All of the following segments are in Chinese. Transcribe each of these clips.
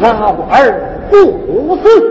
老而不死，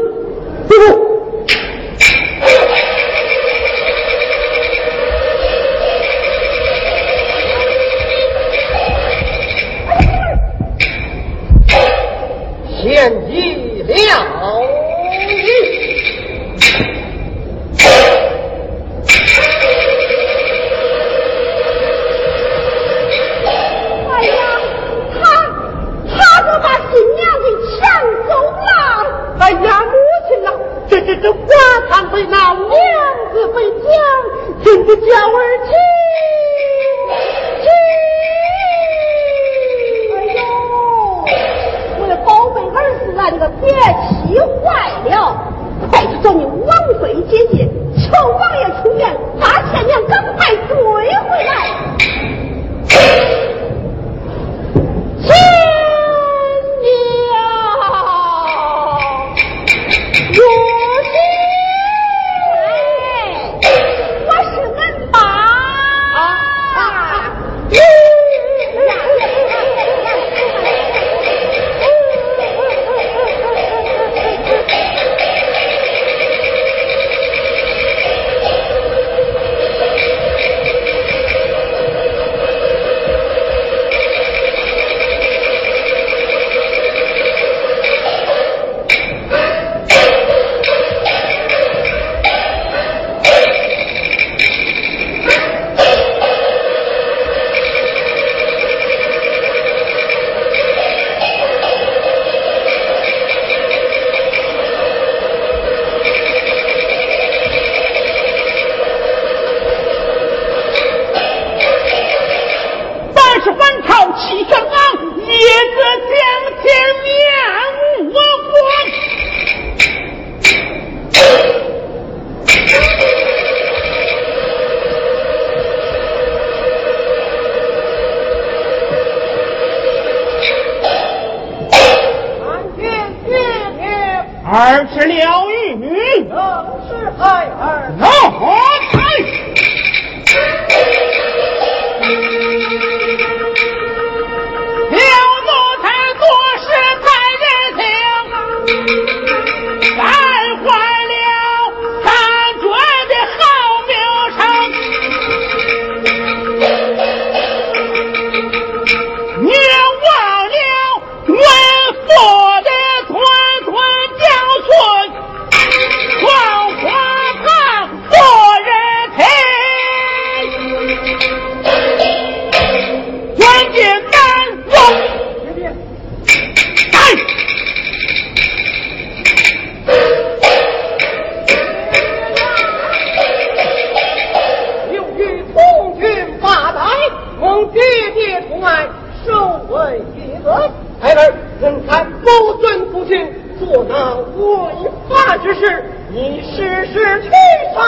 那违法之事，你试试去吧。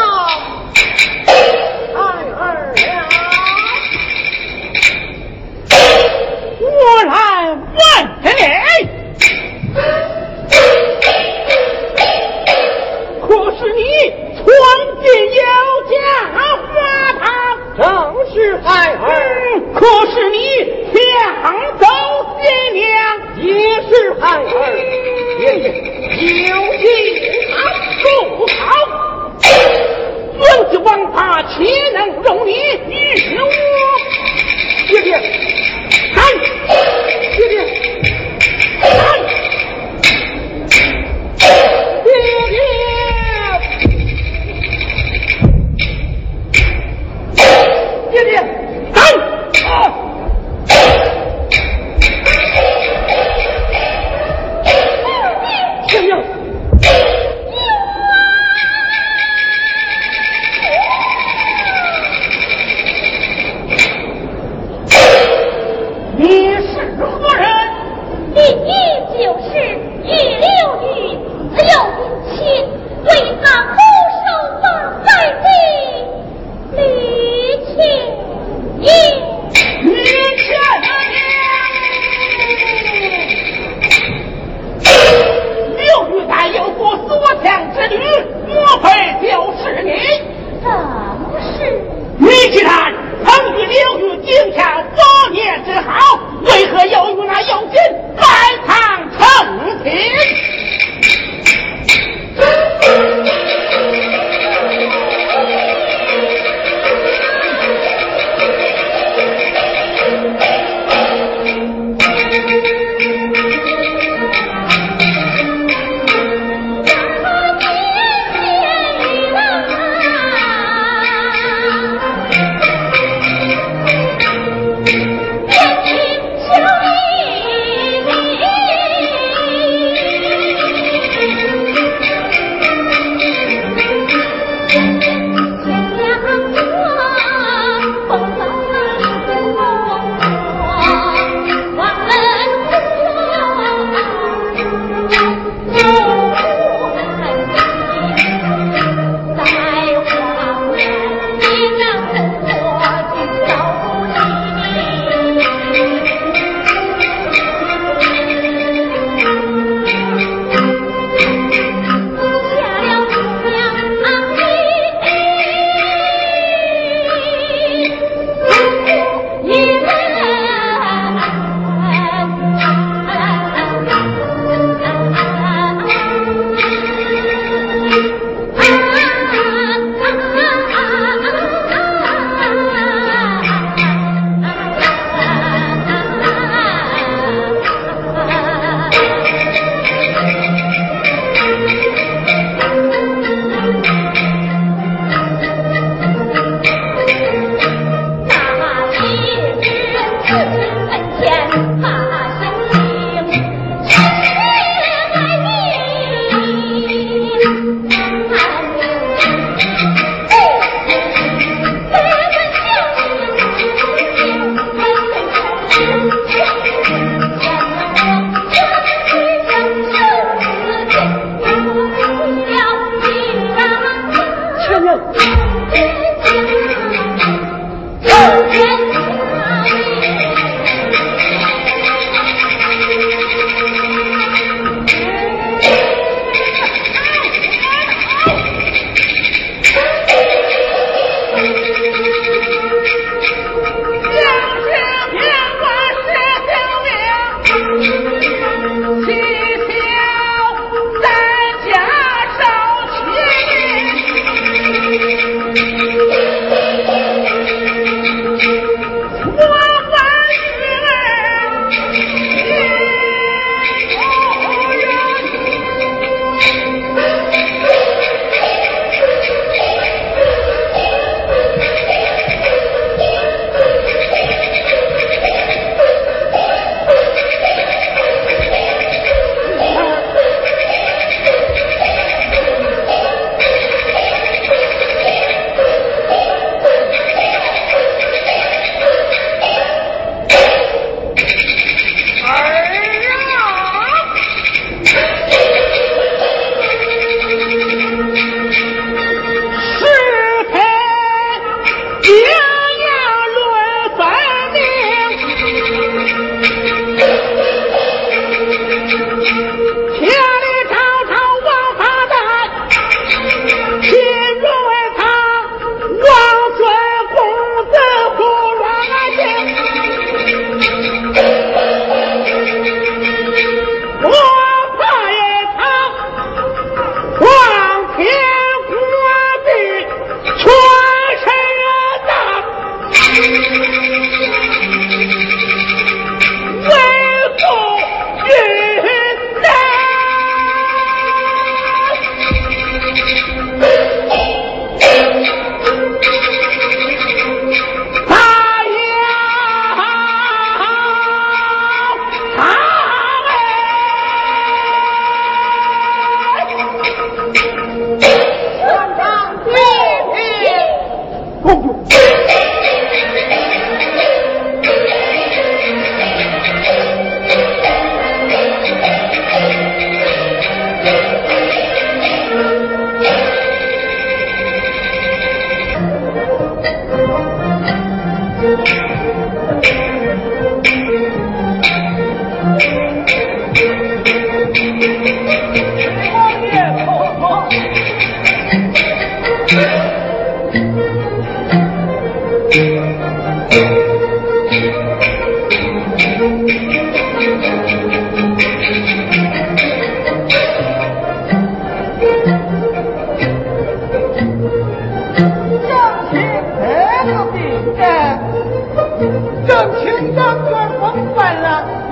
太二了。我来问你，可是你闯进姚家花堂？正是孩儿，可是你抢走新娘？也是孩儿，爷有心不好！孙子王法岂能容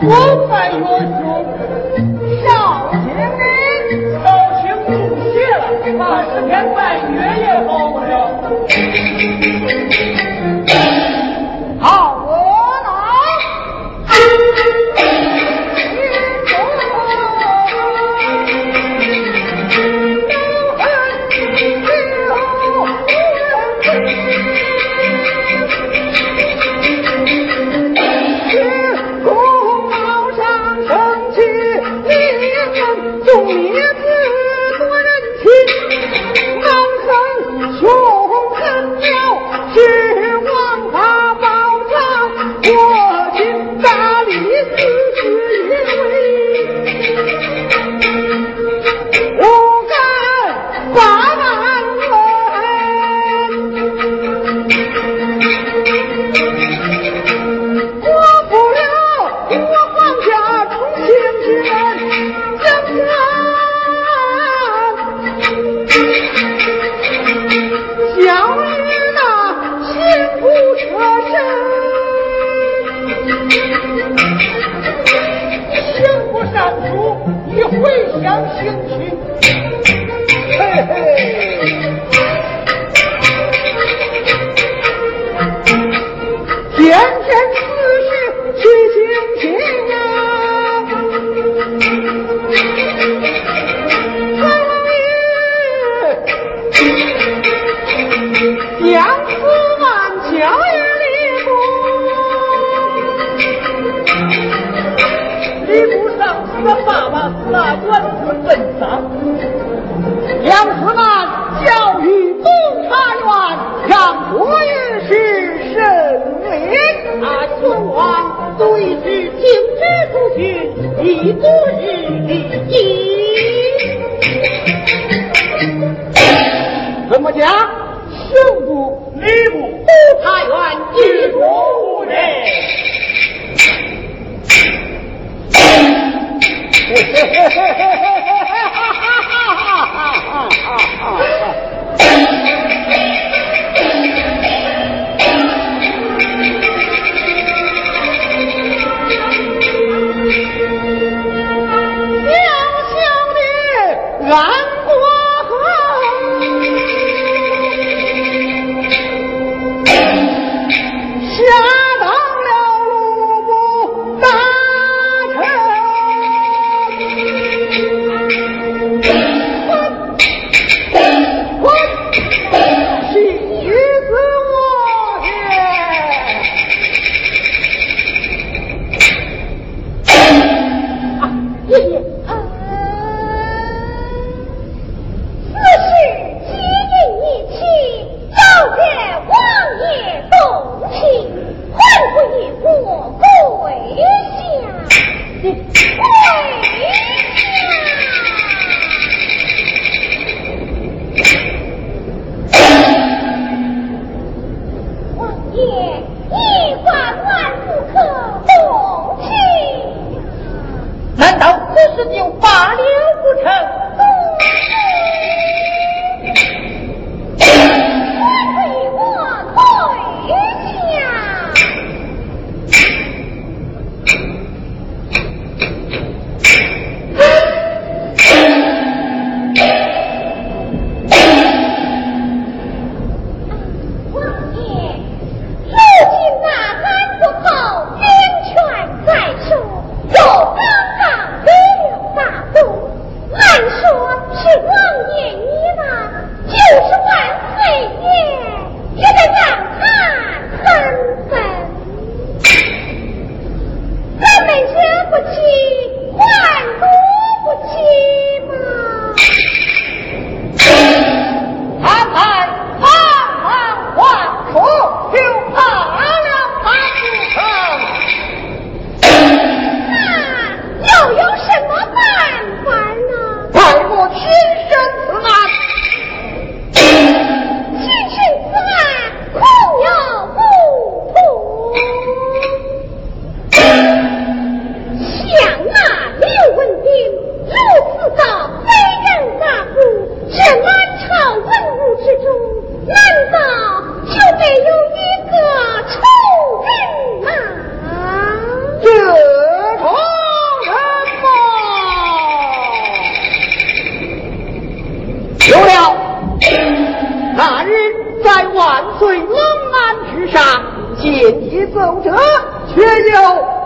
我拜岳兄，少请您，少请不谢了。八十天拜月也好不了。说。岁龙安之上，见一奏折，却有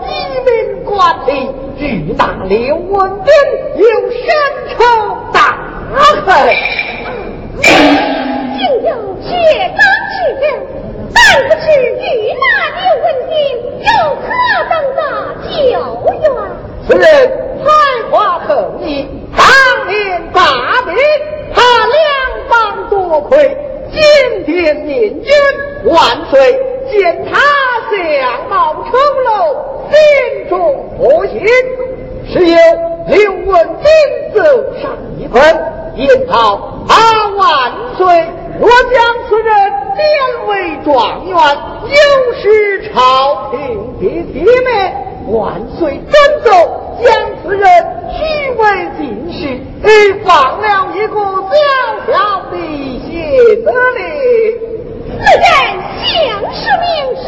一名官吏，巨大刘文斌有深仇大恨。竟有血当之人，但不知遇那刘文斌有何等的救援？此人才华横溢，当年大兵，他两帮多亏，见念君万岁。见他相貌丑陋，心中不幸，只有刘文斌走上一分，言道：“啊万岁！我将此人贬为状元，有失朝廷的体面。万岁真奏，将此人许为进士，放了一个小小的谢德令。此人姓氏名谁？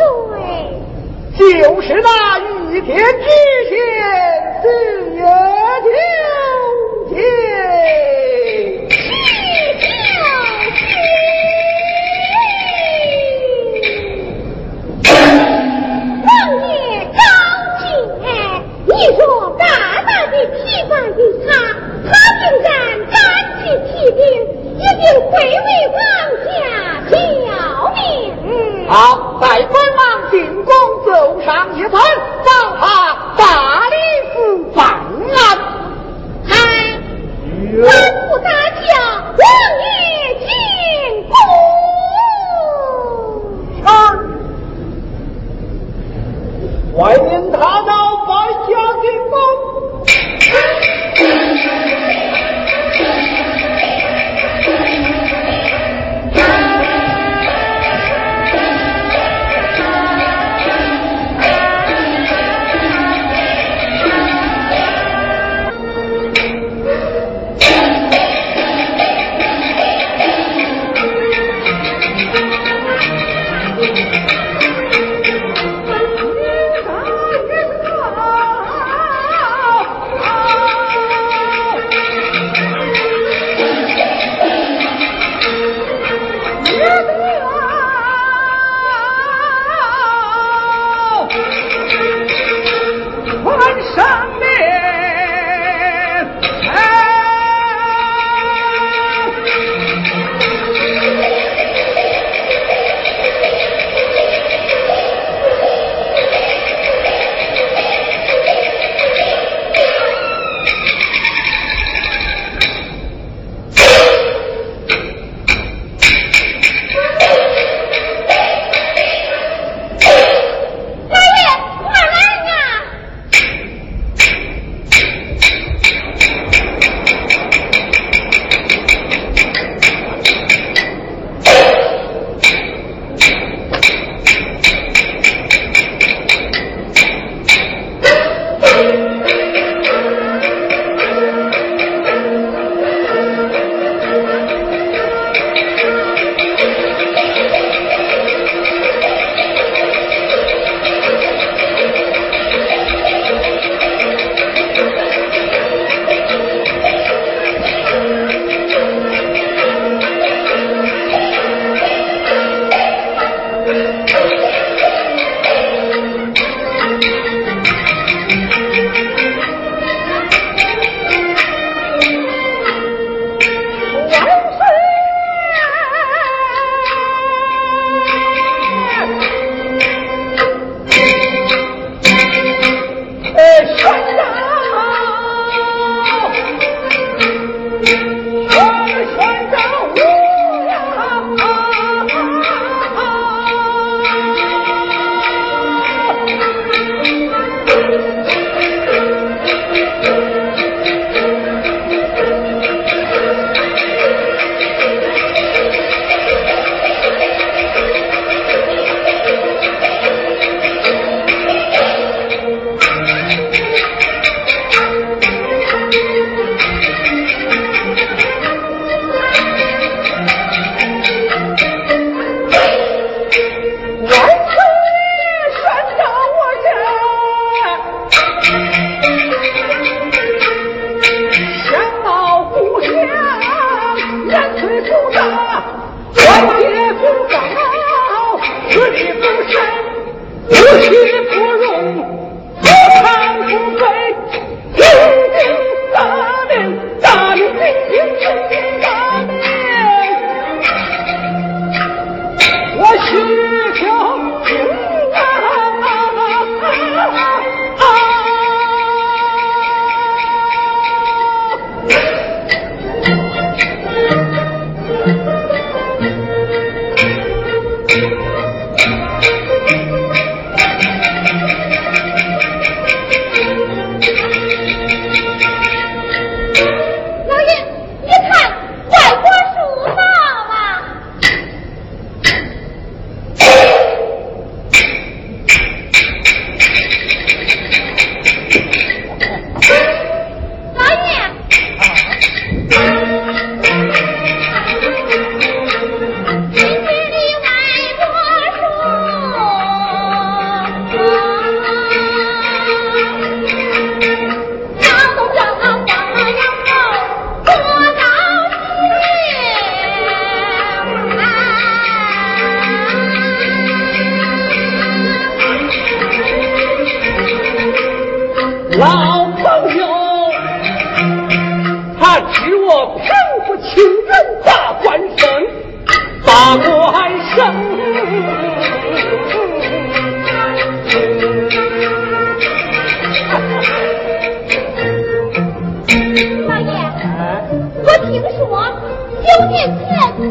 就是那御天之贤四爷九天。你说大大的提拔的他，他竟然敢去提兵，一定会为王家效命。好，待本王进宫奏上一份，找 Look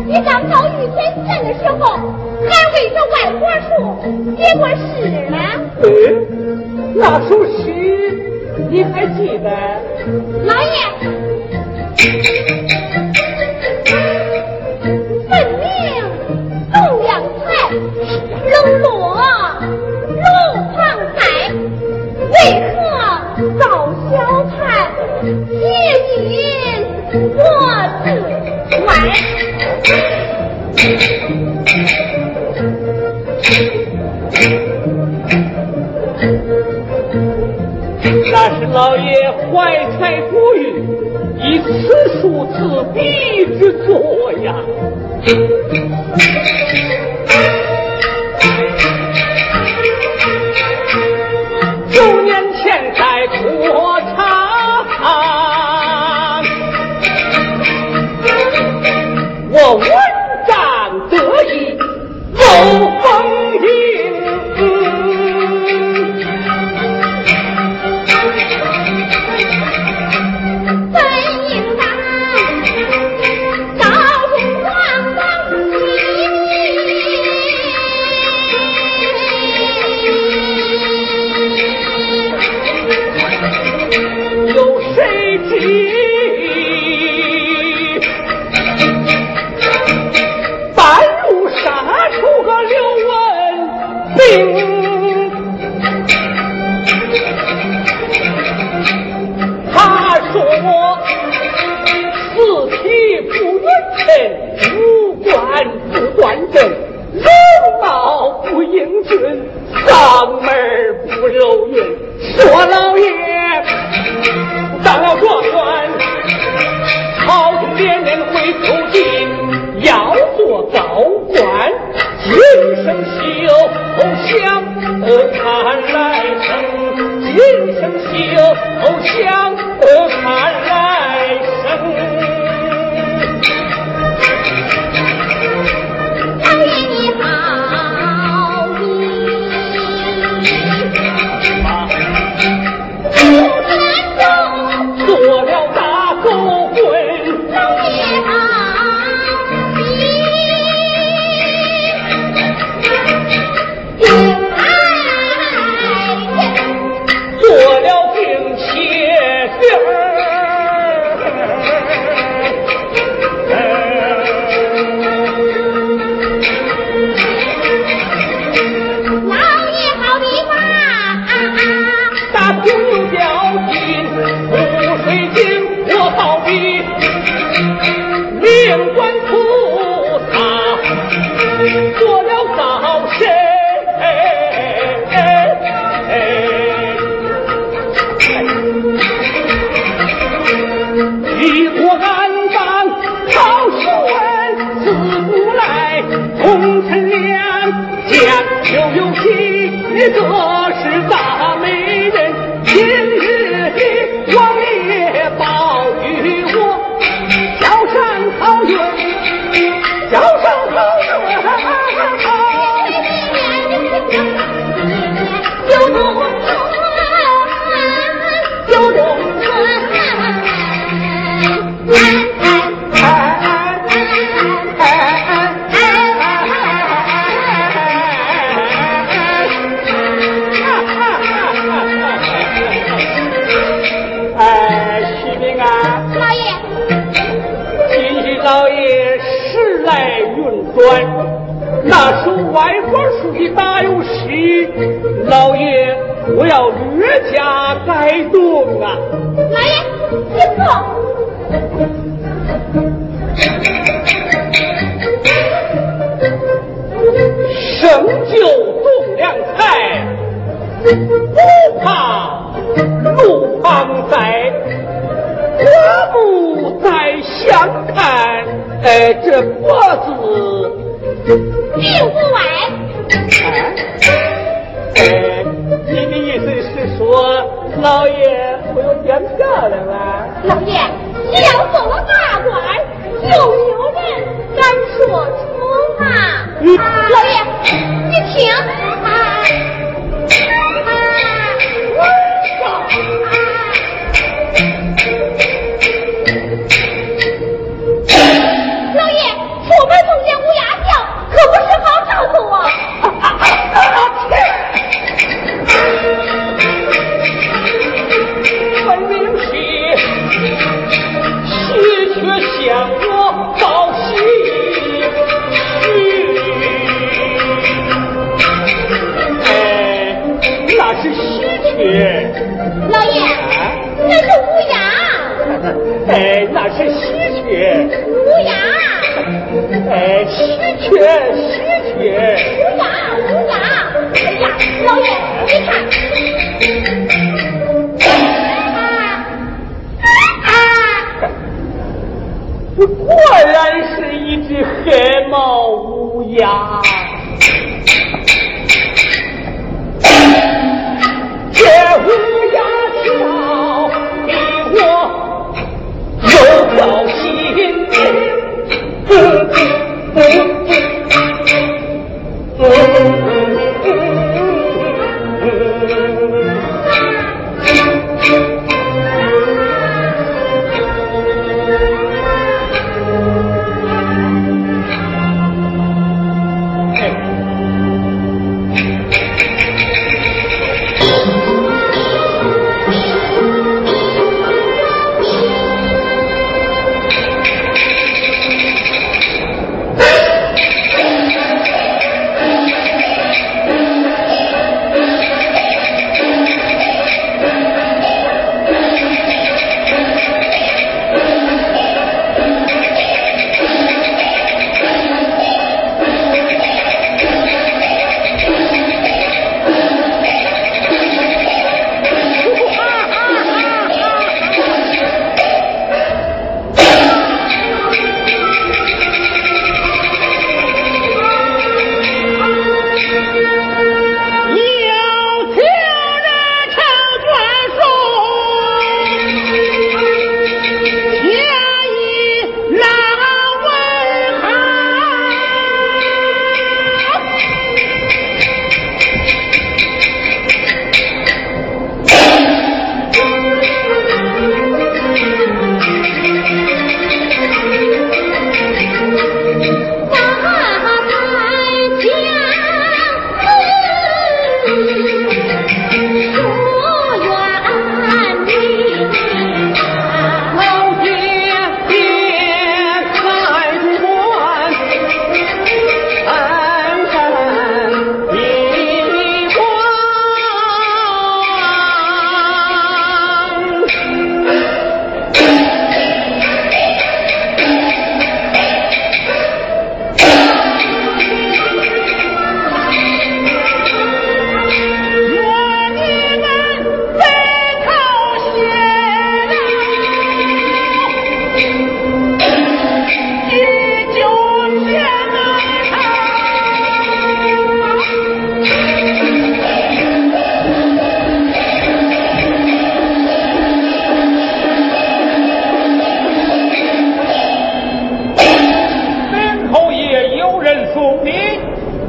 你刚到玉前县的时候还为这外国树写过诗呢嗯那首诗你还记得？老爷。老爷怀才不遇以此术自逼之作呀。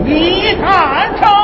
你你看看。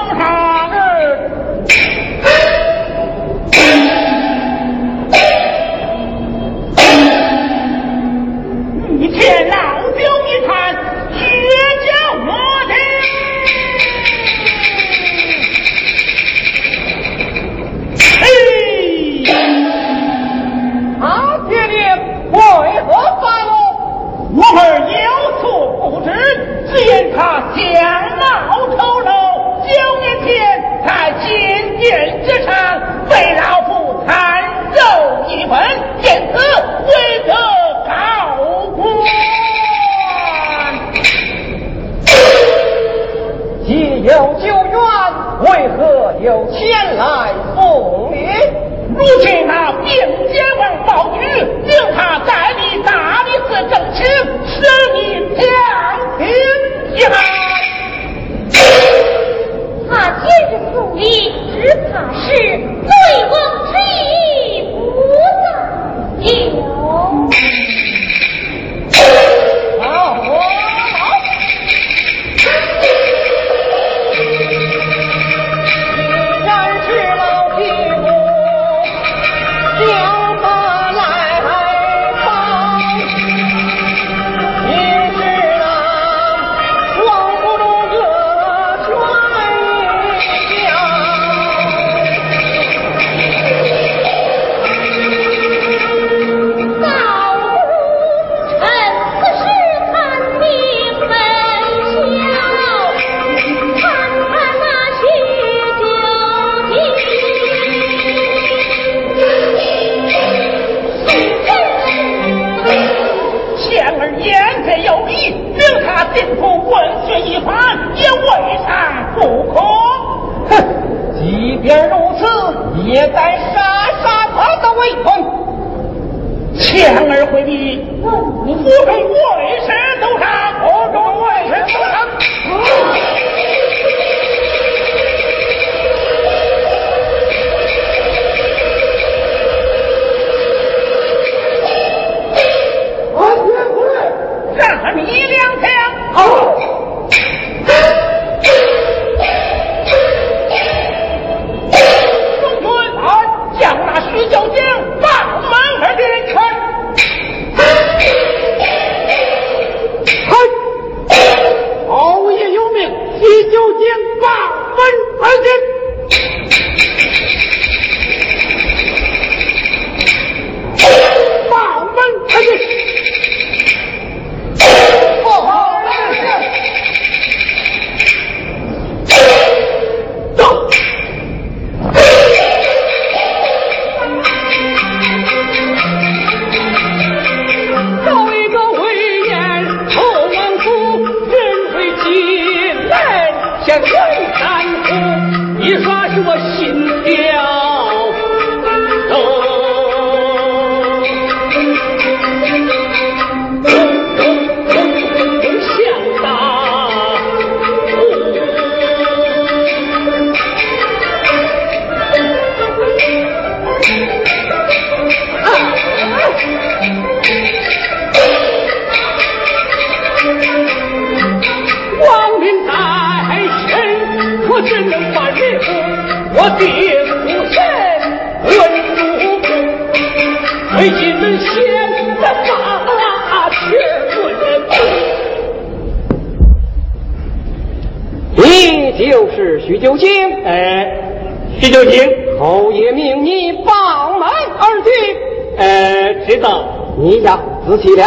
仔细了，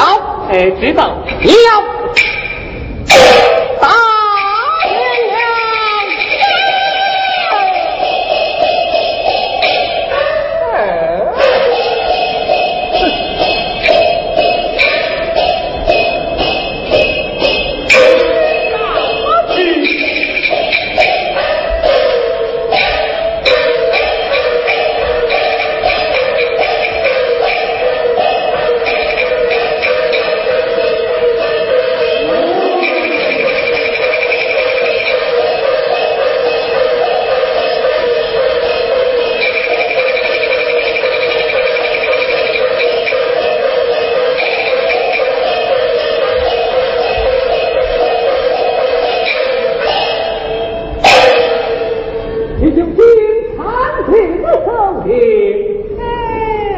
哎，知道。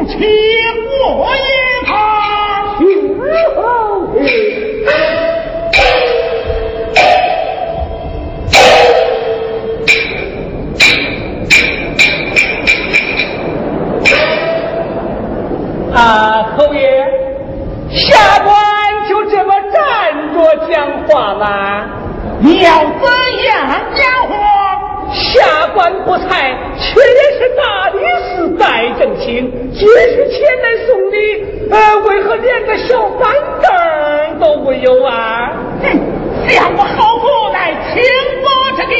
想我也怕。啊，侯爷，下官就这么站着讲话啦？你要怎样讲话？下官不正亲皆是前来送礼呃为何连个小板凳都没有啊？哼两个好古乃天发之地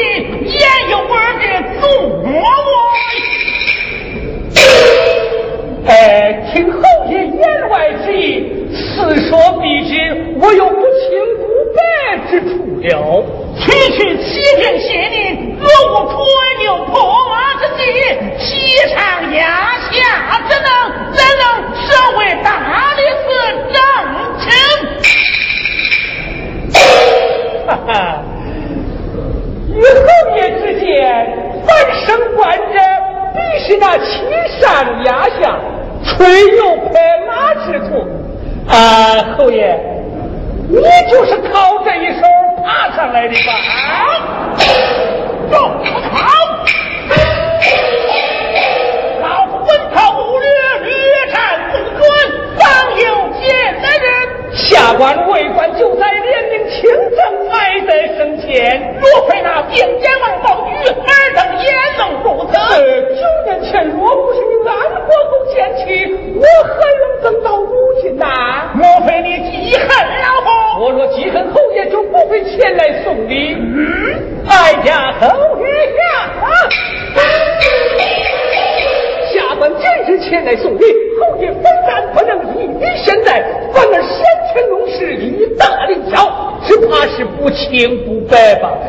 也有我的祖国哎听侯爷言外之意此说必知我有不清不白之处了。区区七天谢令落过川牛破马之际西上压能，社会大理寺正清？哈哈，与侯爷之间，凡升官者，必是那欺山压下、吹牛拍马之徒。啊，侯爷，你就是靠这一手爬上来的吧？啊走，下官为官就在廉明清正，爱在生前。若非那兵奸王宝玉，尔等焉能如此？不清不白吧？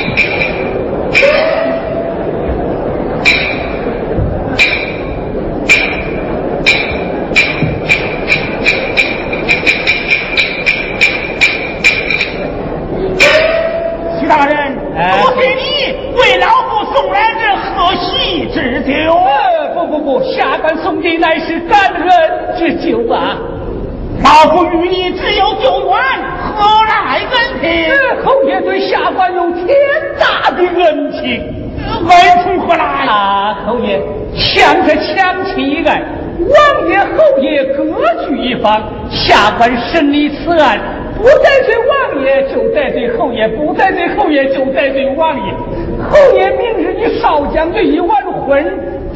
方，下官审理此案，不得罪王爷就得罪侯爷，不得罪侯爷就得罪王爷。侯爷明日你少将军一完婚，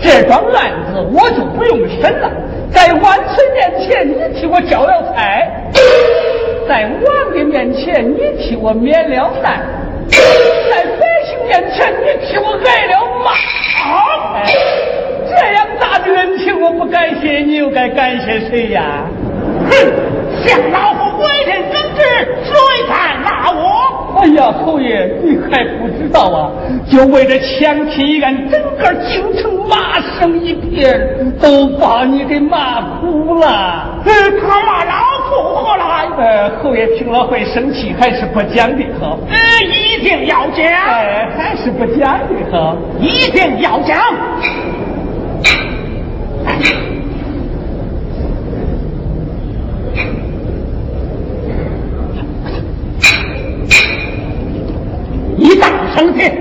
这桩案子我就不用审了，在万岁面前你替我交了差，在王爷面前你替我免了难，在百姓面前你替我挨了骂。这样大的恩情，我不感谢你，又该感谢谁呀？哼，想老夫为人正直，谁敢骂我？哎呀，侯爷，你还不知道啊？就为这强亲一案，整个京城骂声一片，都把你给骂哭了。呃，他骂老夫何来？呃，侯爷听了会生气，还是不讲的好？呃，一定要讲。哎，还是不讲的好？一定要讲。你大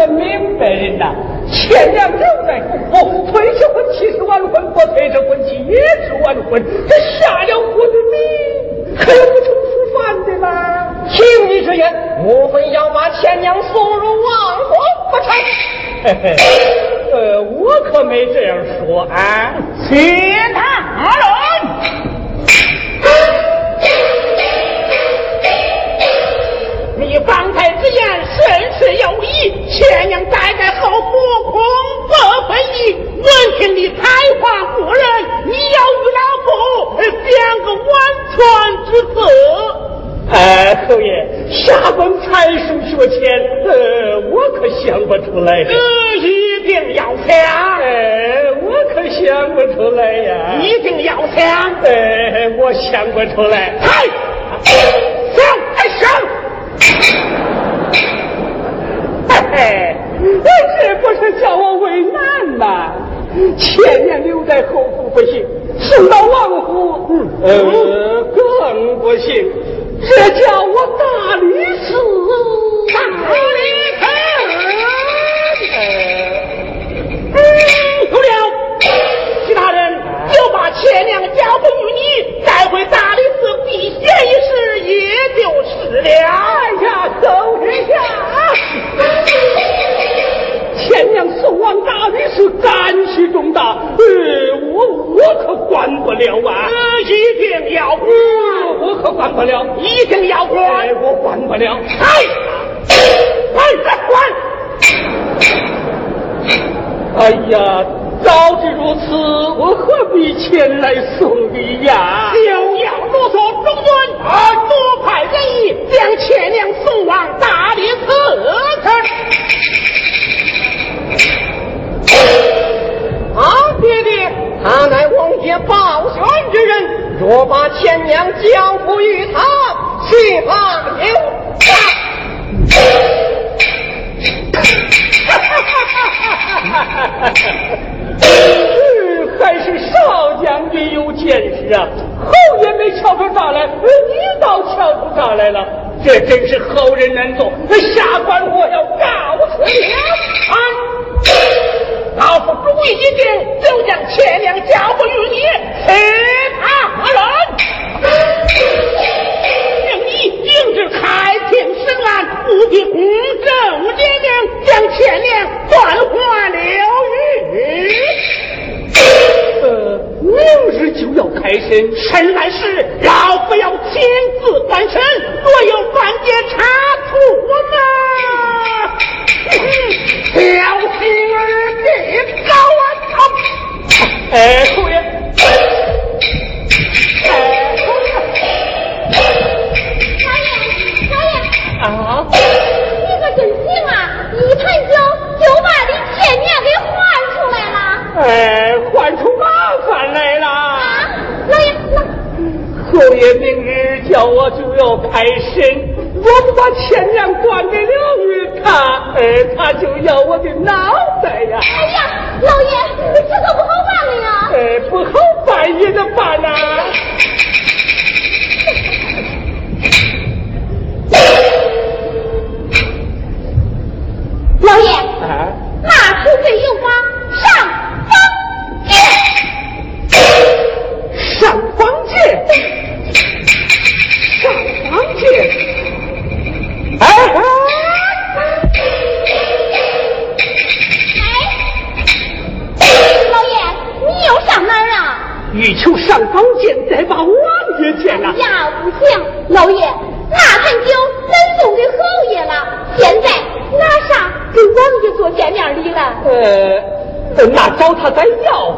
个明白人呐！前两留在府府，推着婚期是完婚，不推着婚期也是完婚。这下了婚的你，可有不成书饭的啦？听你之言，莫非要把钱娘送入王宫不成？嘿嘿，呃，我可没这样说啊。请他前娘待在后府恐不会意。闻听你才华过人，你要与老夫想个完全之策。哎，侯爷，下官才疏学浅，呃，我可想不出来的。呃，一定要想，哎，我可想不出来呀。一定要想。哎，我想不出来。嗨，想哎这不是叫我为难吗？前年留在后府不行，送到王府，嗯呃，更不行。这叫我大理寺，大理寺。呃，有了，其他人就把前娘交付于你，带回大理寺避嫌一事，也就是了。哎呀，走人呀！前娘送王大理是，干系重大，呃，我我可管不了啊！呃，一定要管，呃我可管不了，一定要管哎，，我管不了。哎，哎管管！哎呀，早知如此，我何必前来送礼呀？休要啰嗦中尊，啊，多派人役将前娘送往大理寺去。啊，爹爹，他乃王爷保全之人，若把钱娘交付于他，岂怕有诈？嗯，还是少将军有见识啊！侯爷没瞧出啥来，你倒瞧出啥来了？这真是后人难做。下官我要告辞了。啊！老夫主意已定，就将钱粮交付于你，其他何人，令你停止开庭审案，务必公正廉明，将钱粮断还了狱。呃，明日就要开审，审来时，老夫要亲自观审，若有犯节查处嘛，小心儿别高啊！哎，侯爷，哎，侯爷老爷，老爷，啊！你可真行啊！一盘酒就把你前年给还出来了。哎，换出麻烦来了。啊，老爷，那侯爷明日叫我就要开审，我不把钱粮还给了于他，哎，他就要我的脑袋呀！哎呀，老爷，这可不好办了呀！哎，不好办也得办呐、老爷，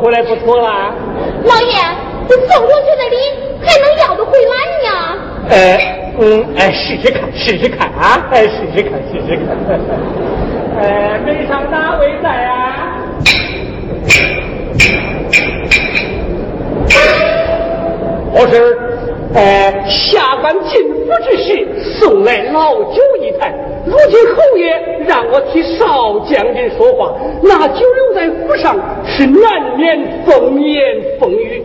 回来不错啦？老爷，这送出去的礼还能要得回来呢？呃，嗯，哎，试试看，试试看啊，哎，试试看，试试看。呃，门上哪位在啊？我是呃下官进府之时送来老酒一坛，如今侯爷让我替少将军说话，那酒留在府上是难免风言风语。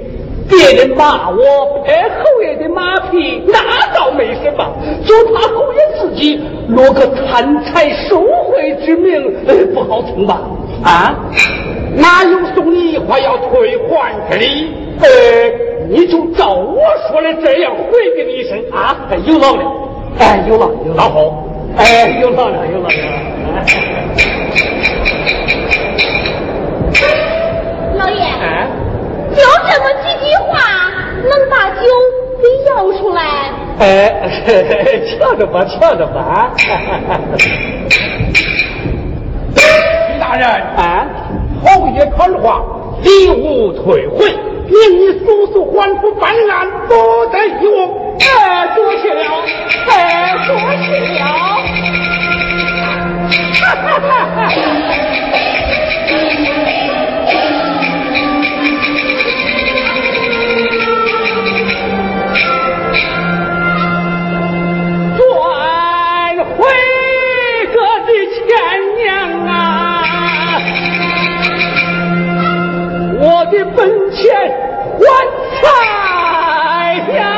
别人骂我拍侯爷的马屁，那倒没什么，就怕侯爷自己落个贪财受贿之名，呃，不好听吧？啊？哪有送你一话要退还之理？呃，你就照我说的这样回禀一声啊！有劳了，哎，有劳，有老侯，哎，有劳了，有劳了。爷，就、这么几句话，能把酒给要出来？哎，瞧着吧，瞧着吧。徐大人，啊、侯爷传话，礼物退回，命你速速还府办案，不得一误。哎，多谢了，哎，多谢了。哈哈哈哈。的本钱还在呀。